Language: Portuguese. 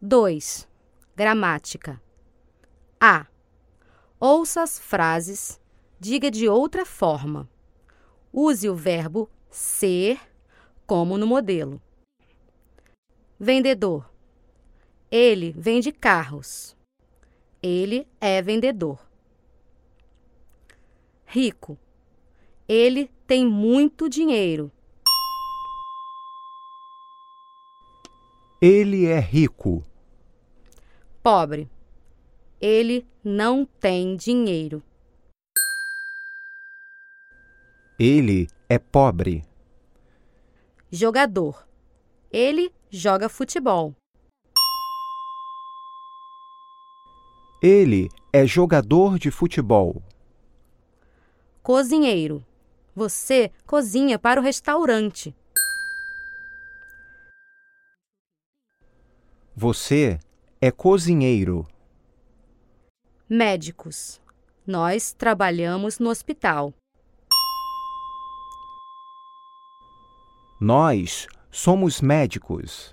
2. Gramática. A. Ouça as frases, diga de outra forma. Use o verbo ser como no modelo. Vendedor. Ele vende carros. Ele é vendedor. Rico. Ele tem muito dinheiro. Ele é rico. Pobre. Ele não tem dinheiro. Ele é pobre. Jogador. Ele joga futebol. Ele é jogador de futebol. Cozinheiro. Você cozinha para o restaurante. Você é cozinheiro. Médicos. Nós trabalhamos no hospital. Nós somos médicos.